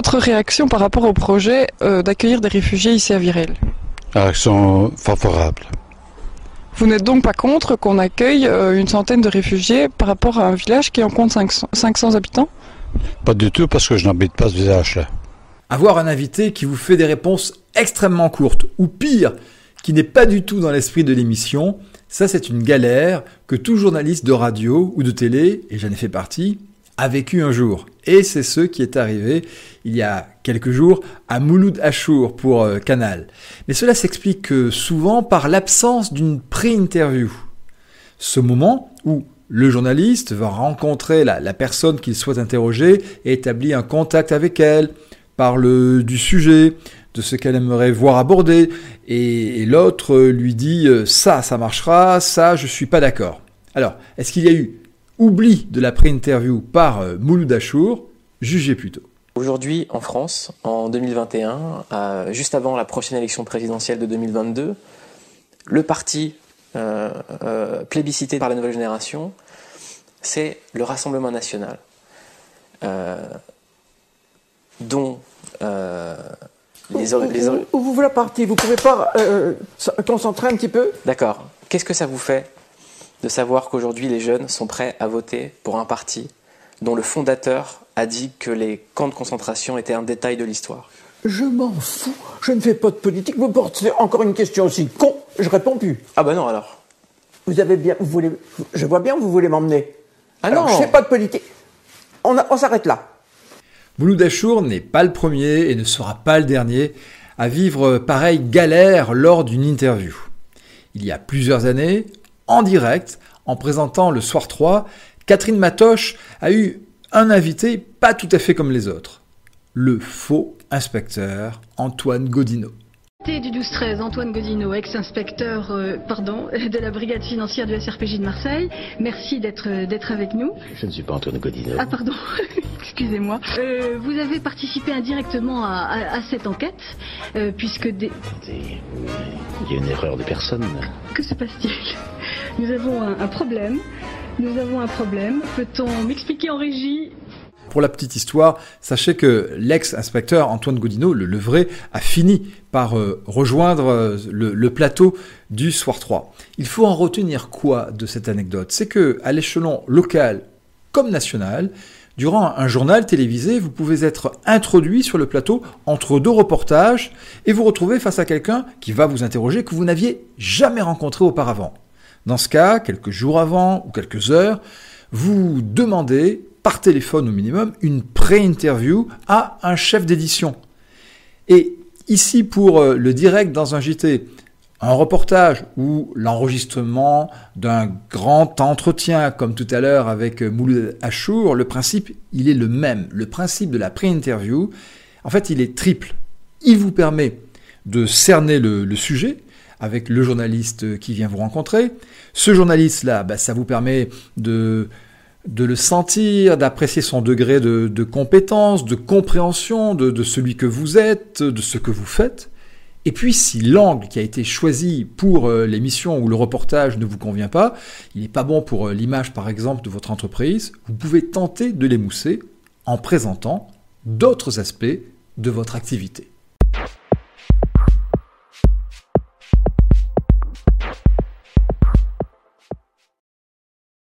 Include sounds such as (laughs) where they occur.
votre réaction par rapport au projet euh, d'accueillir des réfugiés ici à Virel? Réaction favorable. Vous n'êtes donc pas contre qu'on accueille euh, une centaine de réfugiés par rapport à un village qui en compte 500, 500 habitants? Pas du tout parce que je n'habite pas ce village-là. Avoir un invité qui vous fait des réponses extrêmement courtes, ou pire, qui n'est pas du tout dans l'esprit de l'émission, ça c'est une galère que tout journaliste de radio ou de télé, et j'en ai fait partie, a vécu un jour. Et c'est ce qui est arrivé il y a quelques jours à Mouloud Achour pour euh, Canal. Mais cela s'explique souvent par l'absence d'une pré-interview. Ce moment où le journaliste va rencontrer la, personne qu'il souhaite interroger et établit un contact avec elle, parle du sujet, de ce qu'elle aimerait voir abordé, et, et l'autre lui dit euh, ça, ça marchera, ça, je suis pas d'accord. Alors, est-ce qu'il y a eu oubli de la pré-interview par euh, Mouloud Achour Jugez plutôt. Aujourd'hui, en France, en 2021, euh, juste avant la prochaine élection présidentielle de 2022, le parti euh, euh, plébiscité par la nouvelle génération, c'est le Rassemblement national, euh, dont euh, les, or- les or- Où, où vous voulez partir? Vous pouvez pas euh, concentrer un petit peu? D'accord. Qu'est-ce que ça vous fait? De savoir qu'aujourd'hui les jeunes sont prêts à voter pour un parti dont le fondateur a dit que les camps de concentration étaient un détail de l'histoire Je m'en fous. Je ne fais pas de politique. Vous portez encore une question aussi con. Je réponds plus. Ah bah non alors. Vous avez bien, vous voulez, je vois bien où vous voulez m'emmener. Ah Alors, non Je fais pas de politique. On, a- on s'arrête là. Mouloud Achour n'est pas le premier et ne sera pas le dernier à vivre pareille galère lors d'une interview. Il y a plusieurs années, en direct, en présentant le Soir 3, Catherine Matoche a eu un invité pas tout à fait comme les autres. Le faux inspecteur Antoine Godineau. Du 12-13, Antoine Godino, ex-inspecteur euh, pardon, (laughs) de la brigade financière du SRPJ de Marseille. Merci d'être euh, d'être avec nous. Je ne suis pas Antoine Godino. Ah pardon, (laughs) excusez-moi. Euh, vous avez participé indirectement à, à- à cette enquête, euh, puisque des... Écoutez, Il y a une erreur de personne. Que se passe-t-il? Nous avons un, problème. Nous avons un problème. Peut-on m'expliquer en régie? Pour la petite histoire, sachez que l'ex-inspecteur Antoine Godineau, le, le vrai, a fini par euh, rejoindre euh, le, le plateau du Soir 3. Il faut en retenir quoi de cette anecdote? C'est que à l'échelon local comme national, durant un journal télévisé, vous pouvez être introduit sur le plateau entre deux reportages et vous retrouver face à quelqu'un qui va vous interroger que vous n'aviez jamais rencontré auparavant. Dans ce cas, quelques jours avant ou quelques heures, vous demandez par téléphone au minimum une pré-interview à un chef d'édition. Et ici, pour euh, le direct dans un JT, un reportage ou l'enregistrement d'un grand entretien, comme tout à l'heure avec euh, Mouloud Achour, le principe, il est le même. Le principe de la pré-interview, en fait, il est triple. Il vous permet de cerner le, le sujet avec le journaliste qui vient vous rencontrer. Ce journaliste-là, bah, ça vous permet de le sentir, d'apprécier son degré de, compétence, de compréhension de, de celui que vous êtes, de ce que vous faites. Et puis, si l'angle qui a été choisi pour euh, l'émission ou le reportage ne vous convient pas, il n'est pas bon pour euh, l'image, par exemple, de votre entreprise, vous pouvez tenter de l'émousser en présentant d'autres aspects de votre activité.